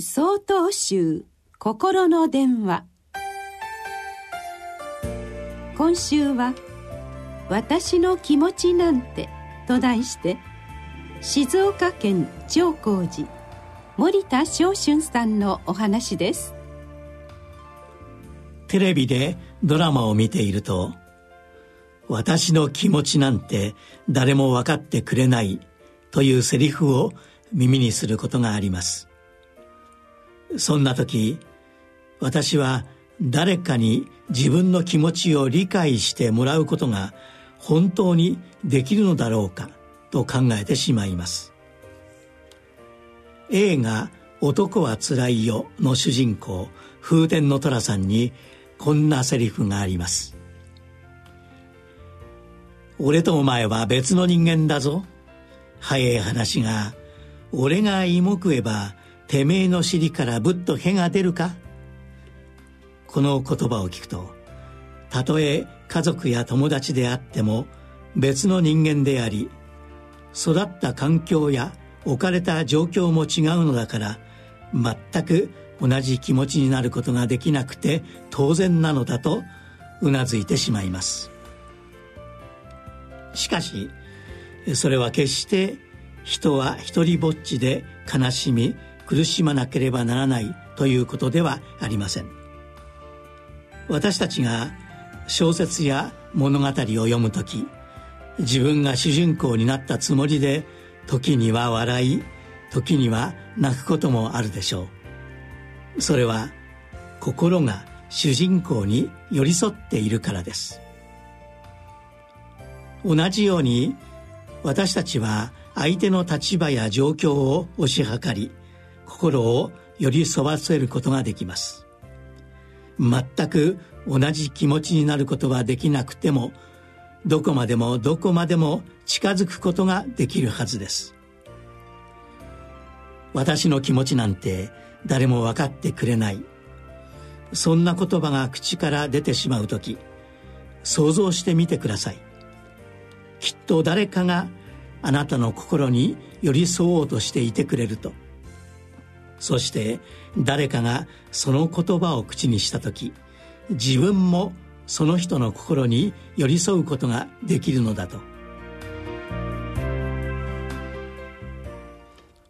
総統集心の電話。今週は「私の気持ちなんて」と題して静岡県長光寺森田昇春さんのお話です。テレビでドラマを見ていると「私の気持ちなんて誰も分かってくれない」というセリフを耳にすることがあります。そんな時私は誰かに自分の気持ちを理解してもらうことが本当にできるのだろうかと考えてしまいます。映画「男はつらいよ」の主人公風天の寅さんにこんなセリフがあります。俺とお前は別の人間だぞ。早い話が俺が芋食えばてめえの尻からぶっと毛が出るか？この言葉を聞くとたとえ家族や友達であっても別の人間であり育った環境や置かれた状況も違うのだから全く同じ気持ちになることができなくて当然なのだとうなずいてしまいます。しかしそれは決して人は一りぼっちで悲しみ苦しまなければならないということではありません。私たちが小説や物語を読む時自分が主人公になったつもりで時には笑い時には泣くこともあるでしょう。それは心が主人公に寄り添っているからです。同じように私たちは相手の立場や状況を推し量り心を寄り添わせることができます。全く同じ気持ちになることはできなくてもどこまでもどこまでも近づくことができるはずです。私の気持ちなんて誰も分かってくれない。そんな言葉が口から出てしまう時想像してみてください。きっと誰かがあなたの心に寄り添おうとしていてくれると。そして誰かがその言葉を口にした時自分もその人の心に寄り添うことができるのだと。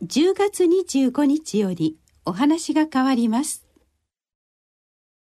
10月25日よりお話が変わります。